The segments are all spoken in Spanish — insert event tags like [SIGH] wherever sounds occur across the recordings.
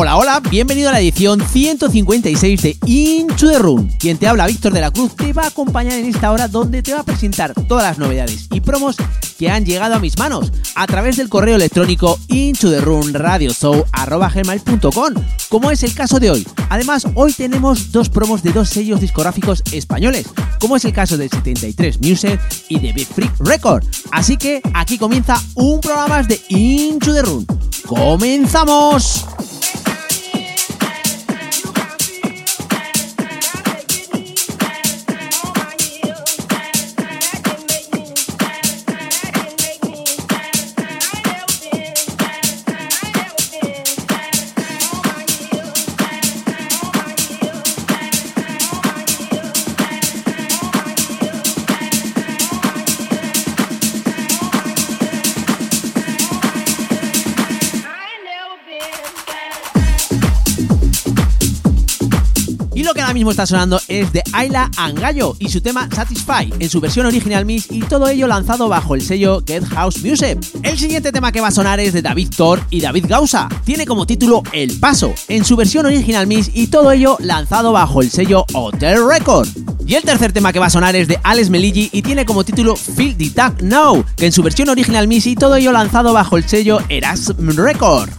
Hola, hola, bienvenido a la edición 156 de Into the Room. Quien te habla, Víctor de la Cruz, te va a acompañar en esta hora donde te va a presentar todas las novedades y promos que han llegado a mis manos a través del correo electrónico into the room como es el caso de hoy. Además, hoy tenemos dos promos de dos sellos discográficos españoles, como es el caso de 73 Music y de Big Freak Record. Así que aquí comienza un programa más de Into the Room. ¡Comenzamos! Mismo está sonando es de Ayla Angallo y su tema Satisfy en su versión original mix y todo ello lanzado bajo el sello Get House Music. El siguiente tema que va a sonar es de David Thor y David Gausa. Tiene como título El Paso en su versión original mix y todo ello lanzado bajo el sello Hotel Record. Y el tercer tema que va a sonar es de Alex Meligi y tiene como título Feel the Tag Now, que en su versión original mix y todo ello lanzado bajo el sello Erasm Record.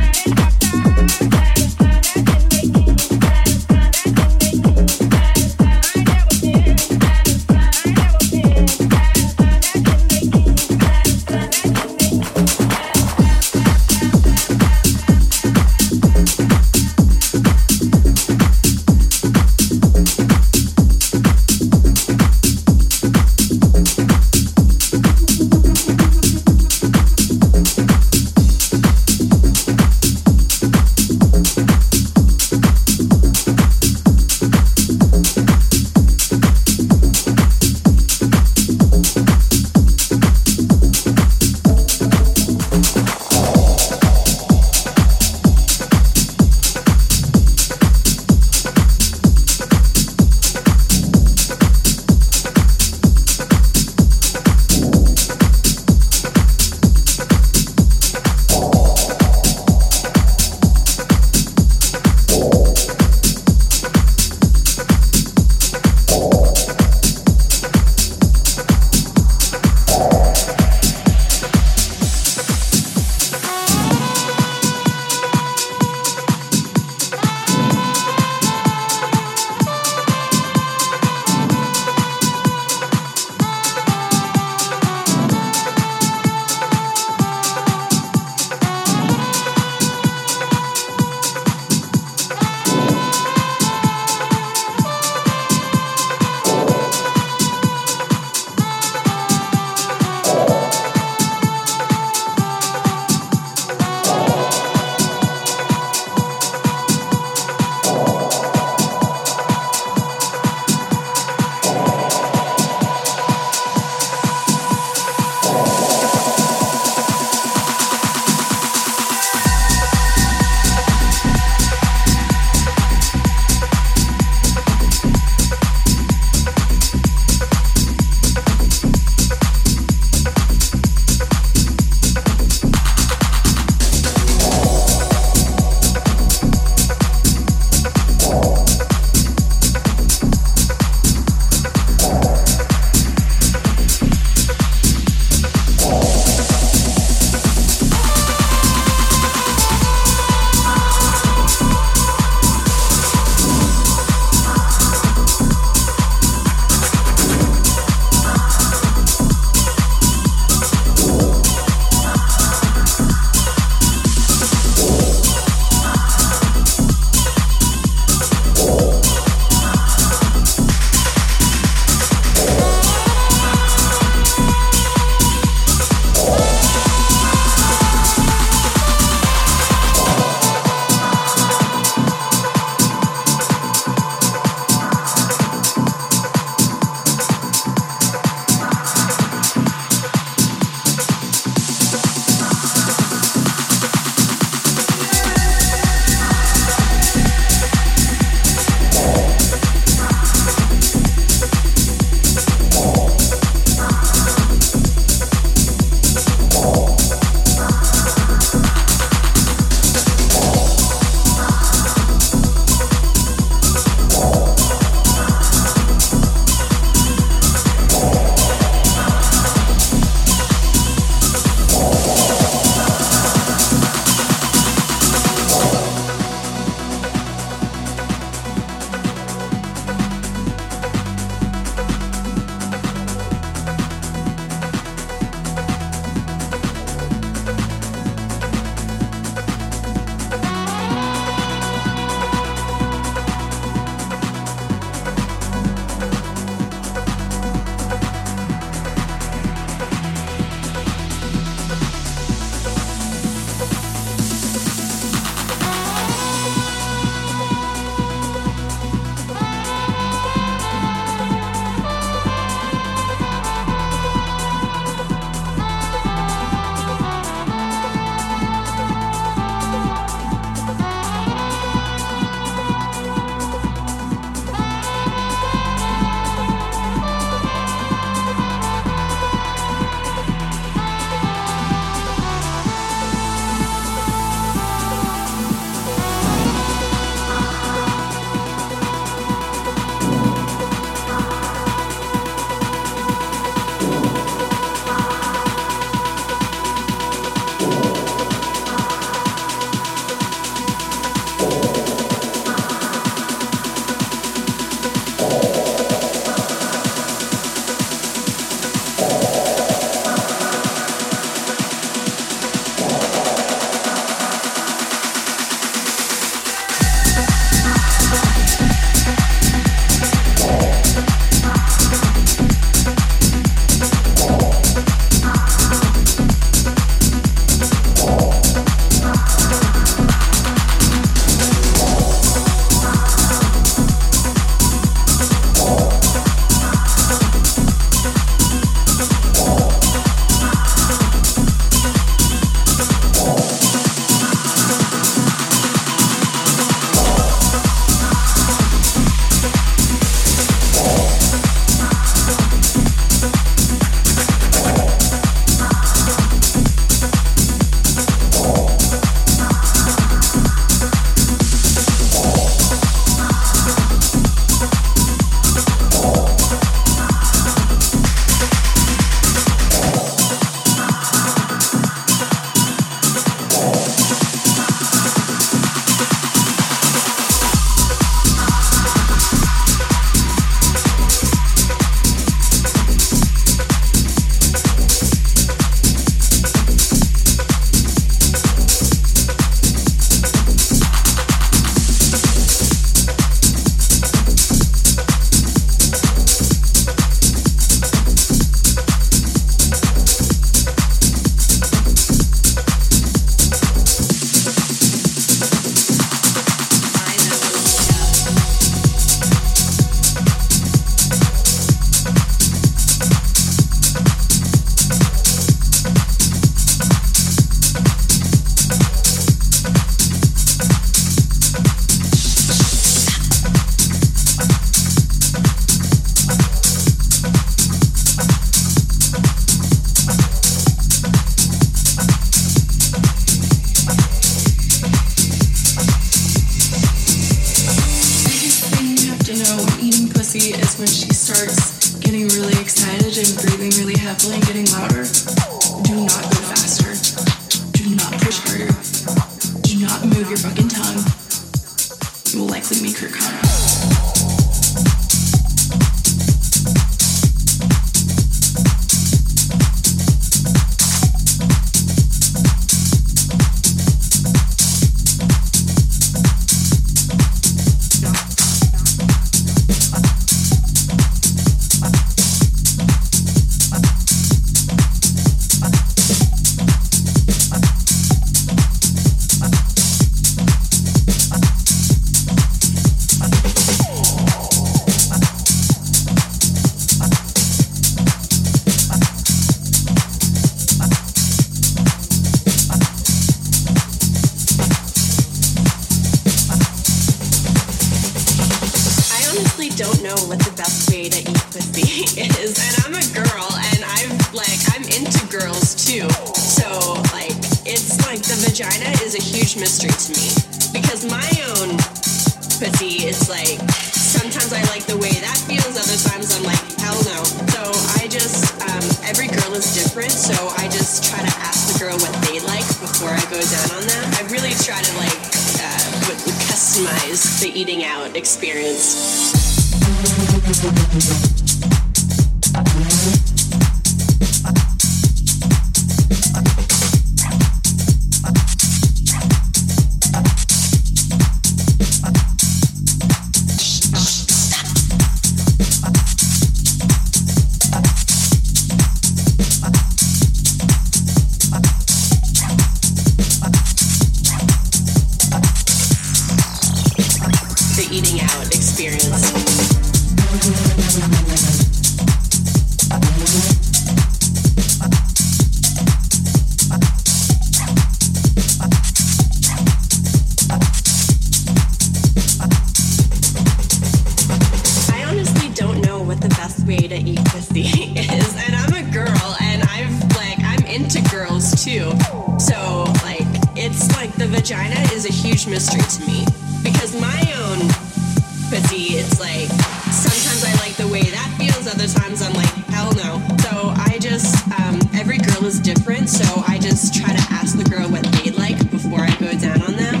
everyone's different, so I just try to ask the girl what they'd like before I go down on them.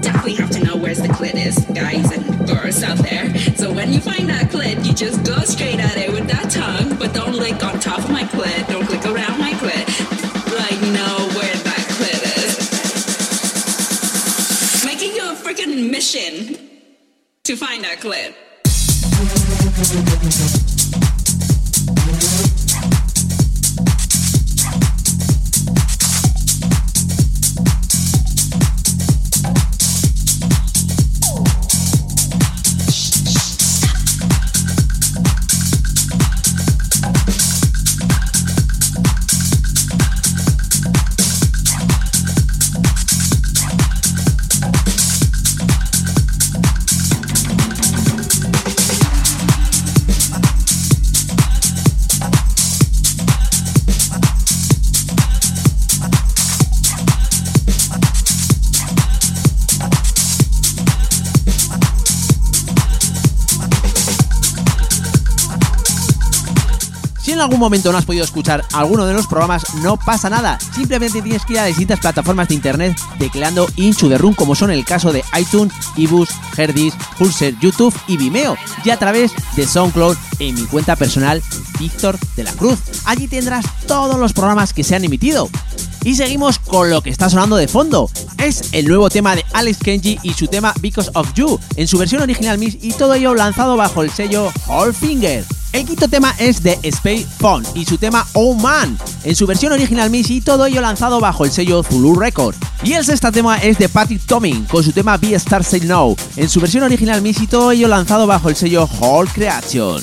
Definitely have to know where's the clit is, guys and girls out there. So when you find that clit, you just go straight at it with that tongue, but don't lick on top of my clit, don't click around my clit. Like, know where that clit is. Making you a freaking mission to find that clit. Momento no has podido escuchar alguno de los programas, no pasa nada. Simplemente tienes que ir a distintas plataformas de internet tecleando Inchu de Room, como son el caso de iTunes, eBooks, Herdis, Pulser, YouTube y Vimeo, y a través de SoundCloud en mi cuenta personal, Víctor de la Cruz. Allí tendrás todos los programas que se han emitido. Y seguimos con lo que está sonando de fondo. Es el nuevo tema de Alex Kenji y su tema Because of You, en su versión original Miss y todo ello lanzado bajo el sello All Finger. El quinto tema es de Space Phone y su tema Oh Man, en su versión original Miss y todo ello lanzado bajo el sello Zulu Record. Y el sexto tema es de Patrick Toming con su tema Be Star Say No, en su versión original Miss y todo ello lanzado bajo el sello Hall Creation.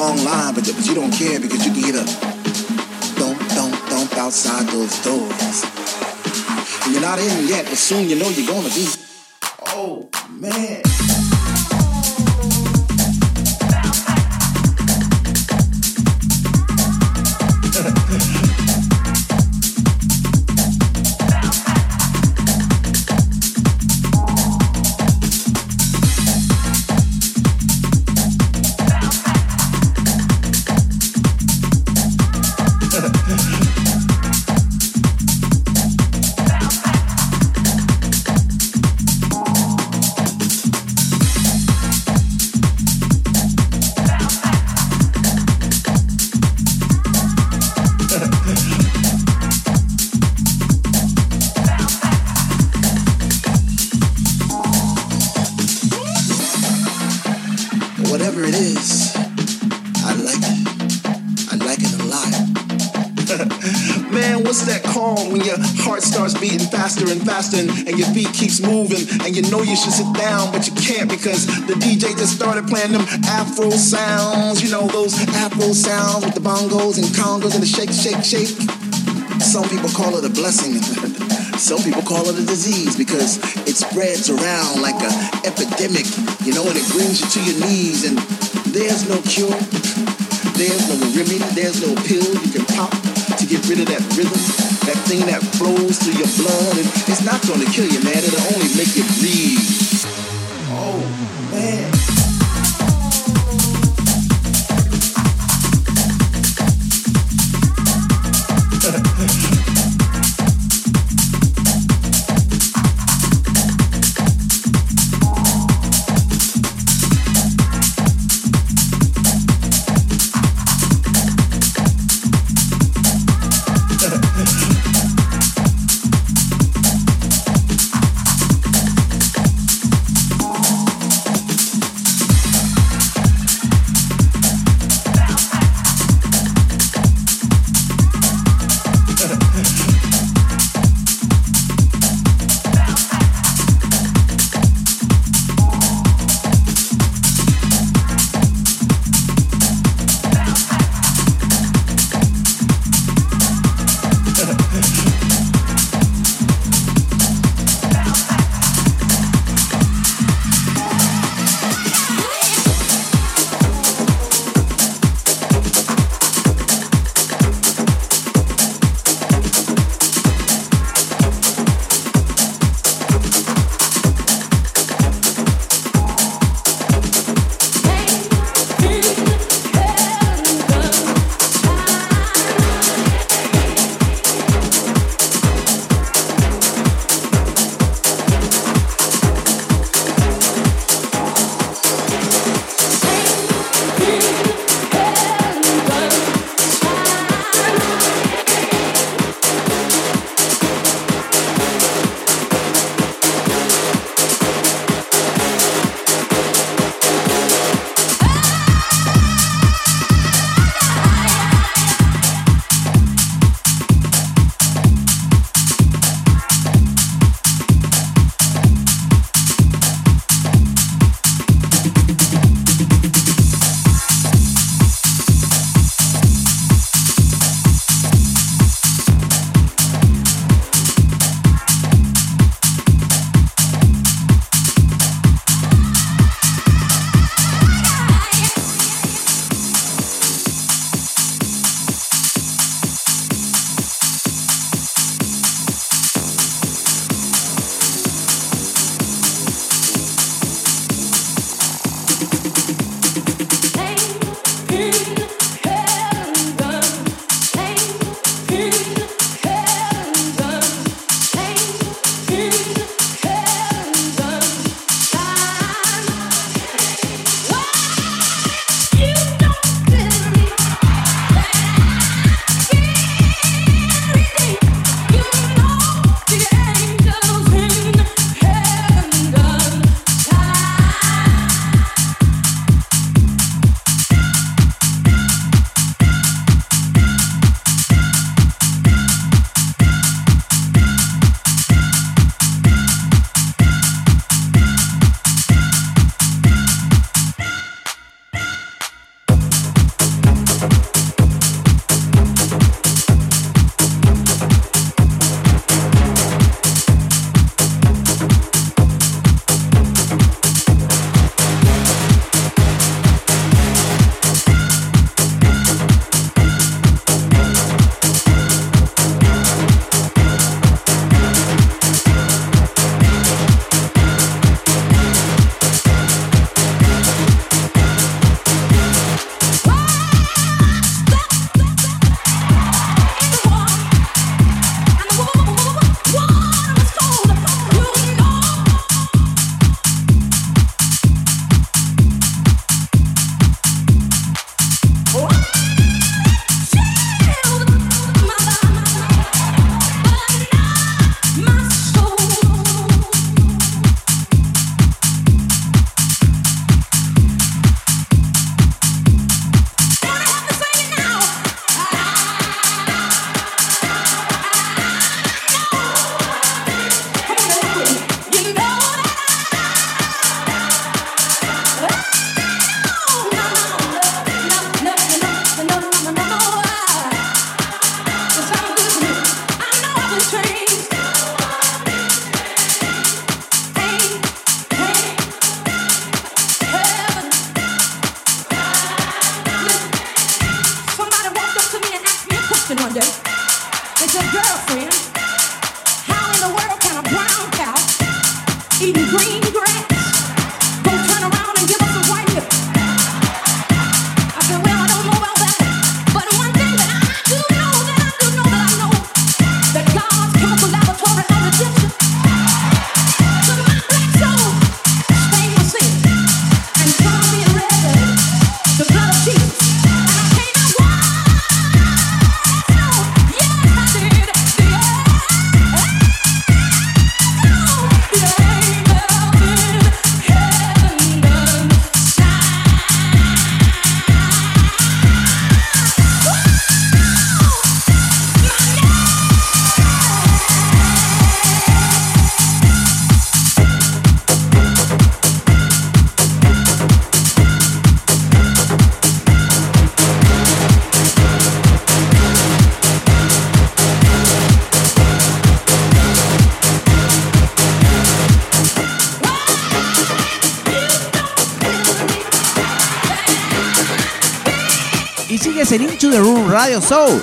Long line, but, but you don't care because you can get a thump, thump, thump outside those doors. And you're not in yet, but soon you know you're gonna be. And you know you should sit down but you can't because the DJ just started playing them Afro sounds, you know those Afro sounds with the bongos and congos and the shake, shake, shake. Some people call it a blessing. [LAUGHS] Some people call it a disease because it spreads around like an epidemic, you know, and it brings you to your knees. And there's no cure, there's no remedy, there's no pill you can pop get rid of that rhythm, that thing that flows through your blood. And it's not going to kill you, man. It'll only make you breathe.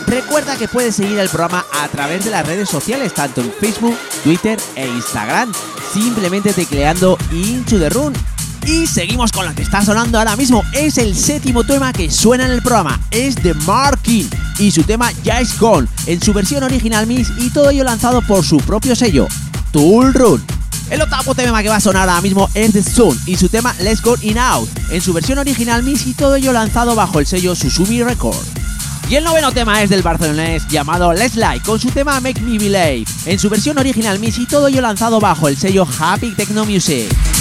Recuerda que puedes seguir el programa a través de las redes sociales, tanto en Facebook, Twitter e Instagram, simplemente tecleando Into the Room. Y seguimos con lo que está sonando ahora mismo. Es el séptimo tema que suena en el programa. Es de Markin y su tema Ya is Gone, en su versión original Mix y todo ello lanzado por su propio sello, Tool Run. El octavo tema que va a sonar ahora mismo es The Sun y su tema Let's Go In Out, en su versión original Mix y todo ello lanzado bajo el sello Susumi Records. Y el noveno tema es del barcelonés llamado Let's Like con su tema Make Me Believe, en su versión original Mix y todo ello lanzado bajo el sello Happy Techno Music.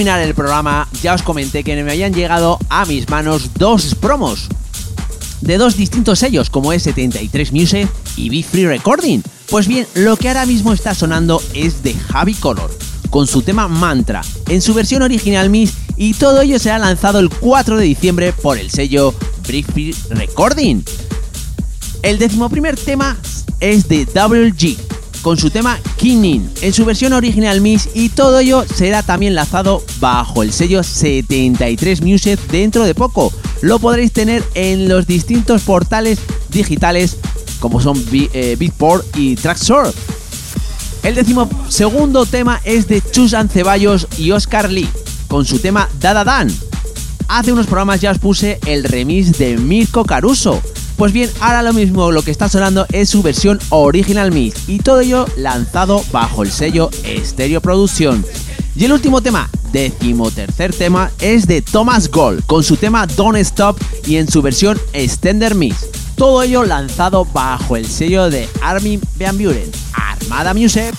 Terminar el programa, ya os comenté que me habían llegado a mis manos dos promos de dos distintos sellos como es 73 Music y Be Free Recording. Pues bien, lo que ahora mismo está sonando es de Javi Color, con su tema Mantra, en su versión original Miss, y todo ello será lanzado el 4 de diciembre por el sello Be Free Recording. El decimoprimer tema es de Double G, con su tema Kingin en su versión original Mix y todo ello será también lanzado bajo el sello 73 Music dentro de poco. Lo podréis tener en los distintos portales digitales como son eh, Beatport y Tracksource. El décimo segundo tema es de Chusan Ceballos y Oscar Lee con su tema Dada Dan. Hace unos programas ya os puse el remix de Mirko Caruso pues bien, ahora lo mismo lo que está sonando es su versión Original Mix y todo ello lanzado bajo el sello Stereo Producción. Y el último tema, decimotercer tema, es de Thomas Gold con su tema Don't Stop y en su versión Extender Mix. Todo ello lanzado bajo el sello de Armin Van Buren, Armada Music.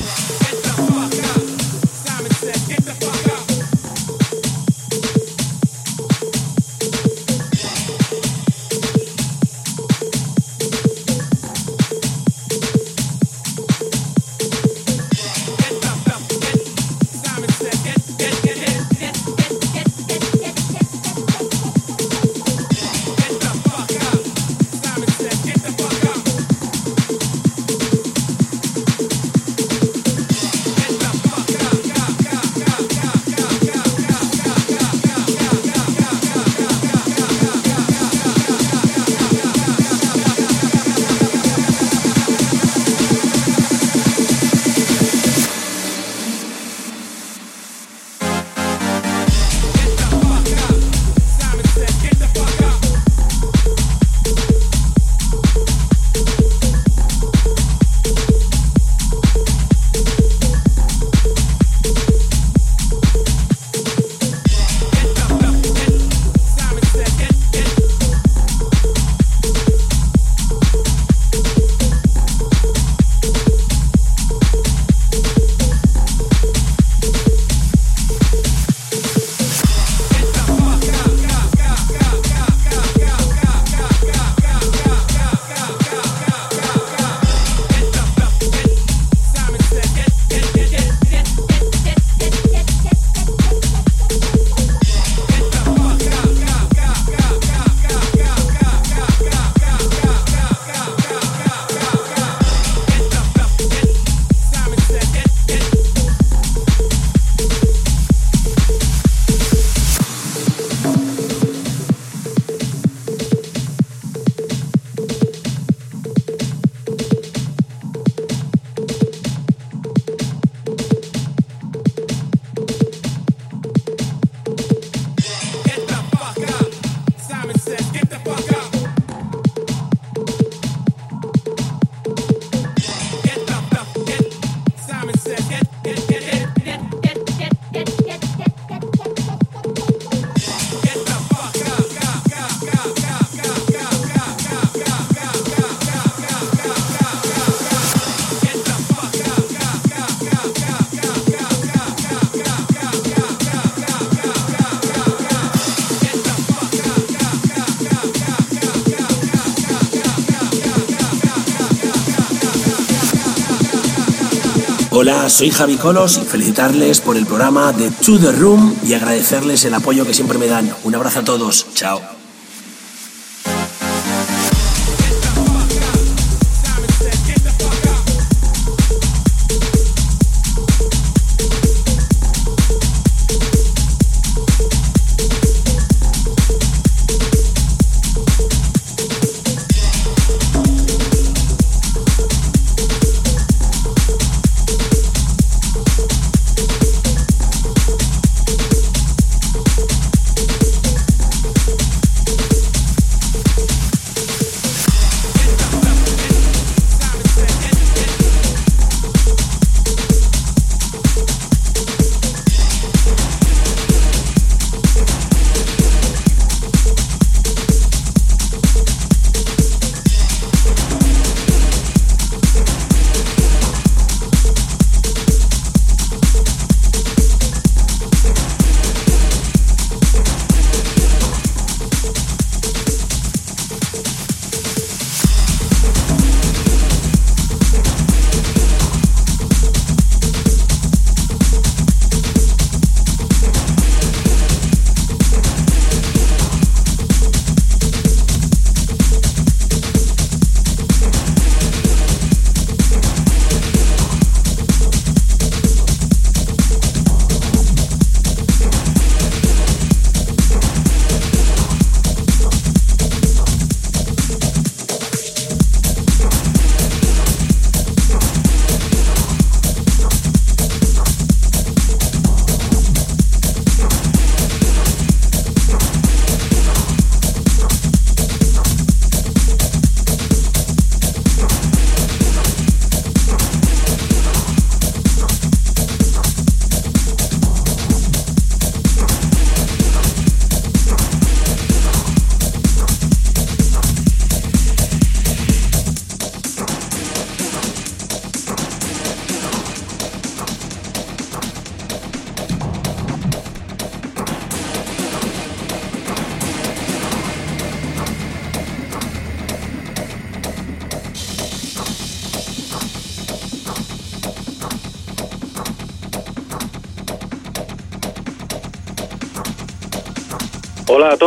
Soy Javi Colos y felicitarles por el programa de To The Room y agradecerles el apoyo que siempre me dan. Un abrazo a todos. Chao.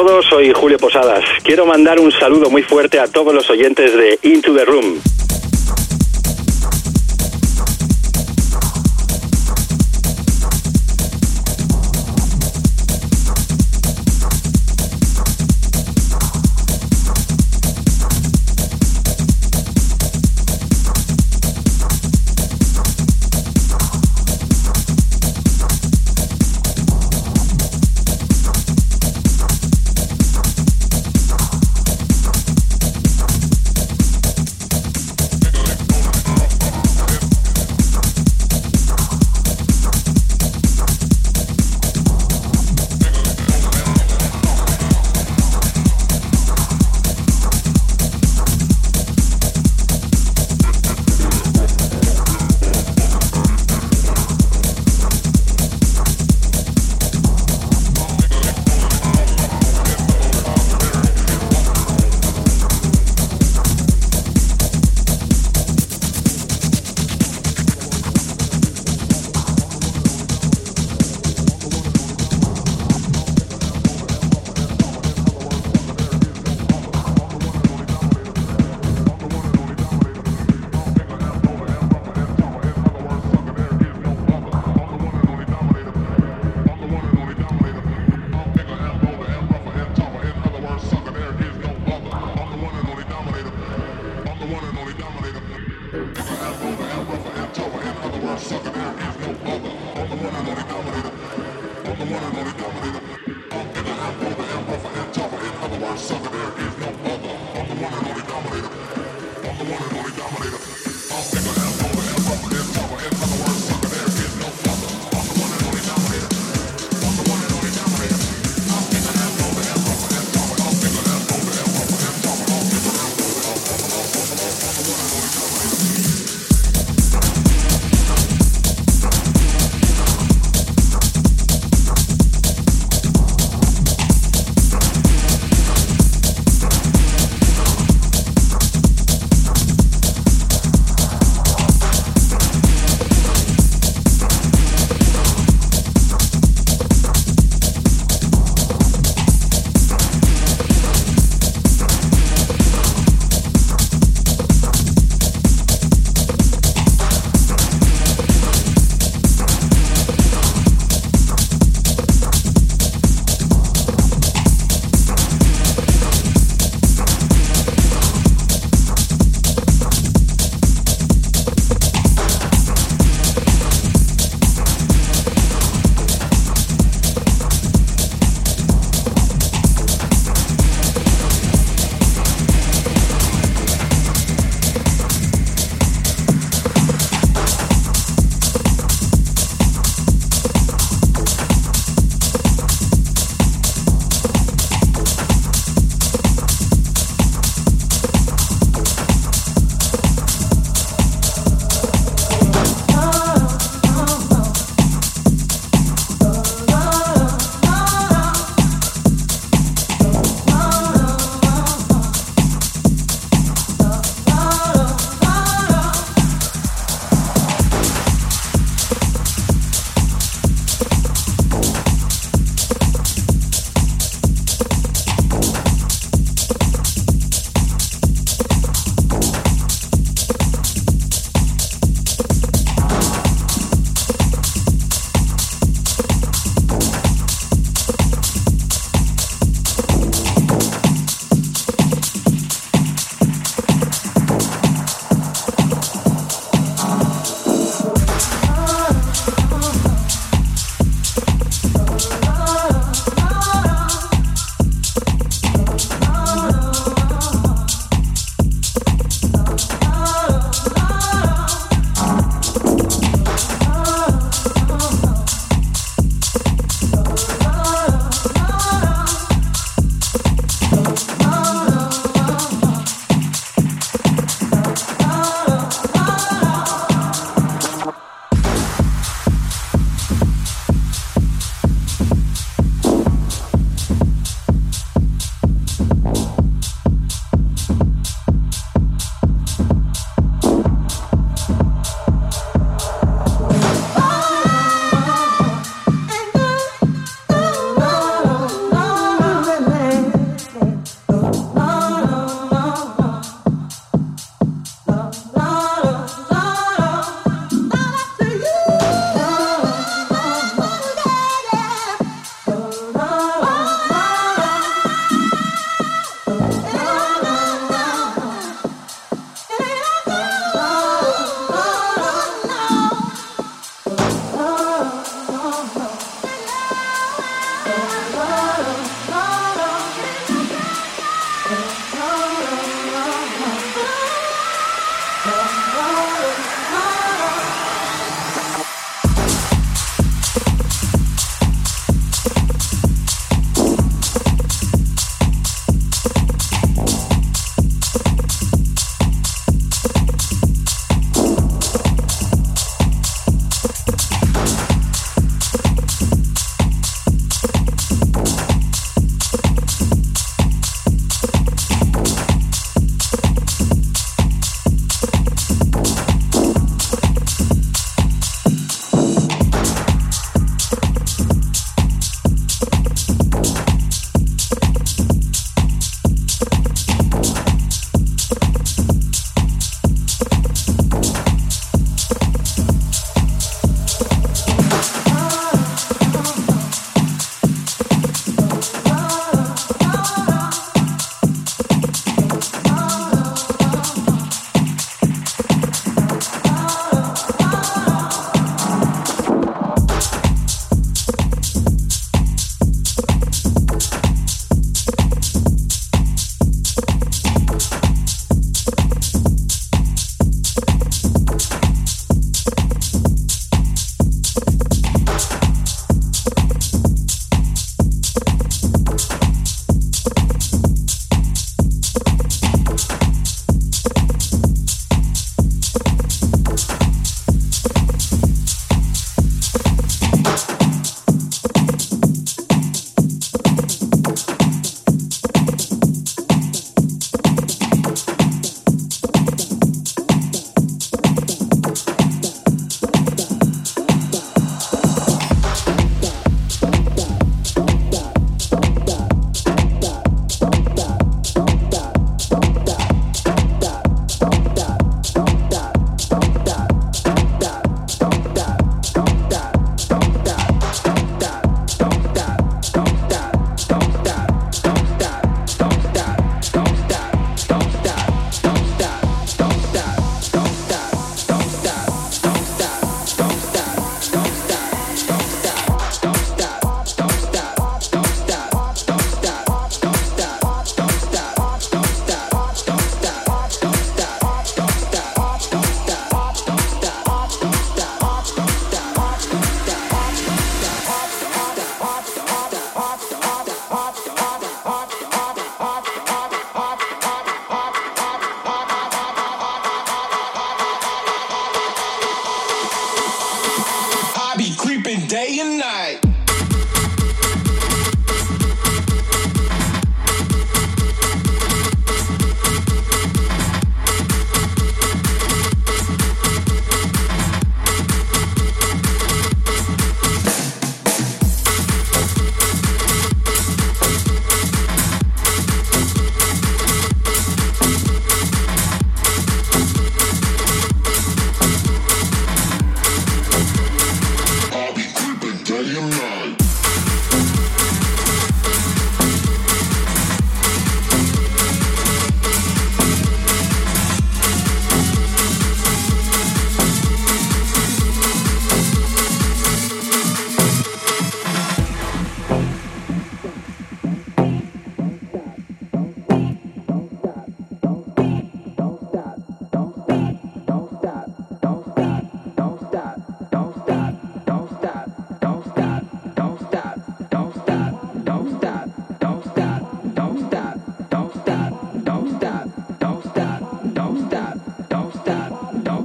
Todos, soy Julio Posadas. Quiero mandar un saludo muy fuerte a todos los oyentes de Into the Room.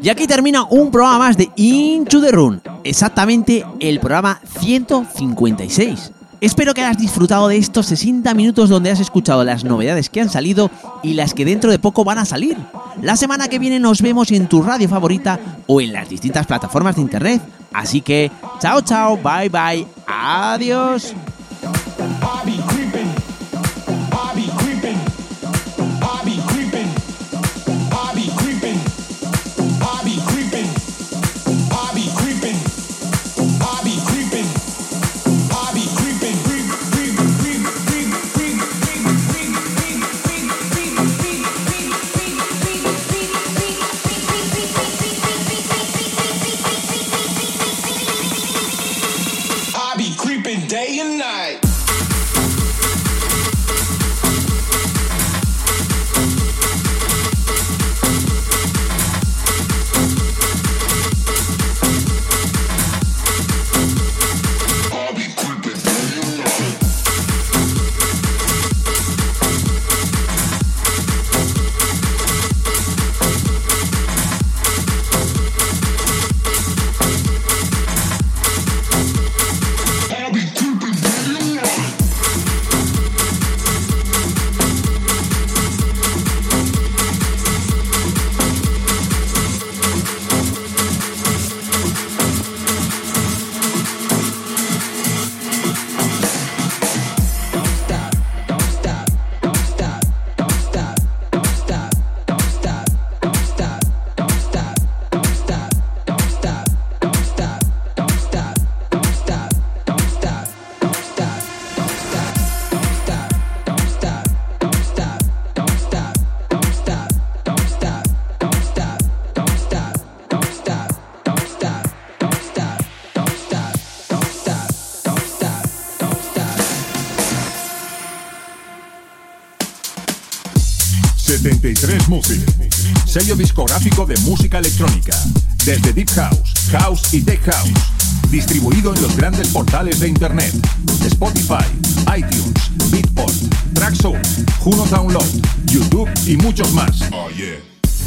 Y aquí termina un programa más de Into the Run, exactamente el programa 156. Espero que hayas disfrutado de estos 60 minutos donde has escuchado las novedades que han salido y las que dentro de poco van a salir. La semana que viene nos vemos en tu radio favorita o en las distintas plataformas de internet. Así que, chao, chao, bye, bye, adiós. De música electrónica, desde Deep House, House y Tech House, distribuido en los grandes portales de Internet, Spotify, iTunes, Beatport, Traxsource, Juno Download, YouTube y muchos más.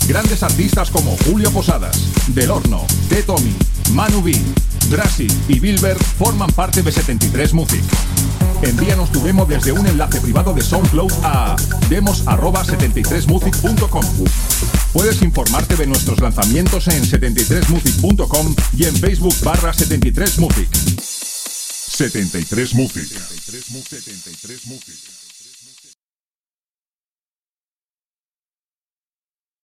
Grandes artistas como Julio Posadas, Del Horno, T. Tommy, Manu B, Drassi y Bilber forman parte de 73 Music. Envíanos tu demo desde un enlace privado de SoundCloud a demos@73music.com. Puedes informarte de nuestros lanzamientos en 73music.com y en Facebook barra 73music. 73music. 73music.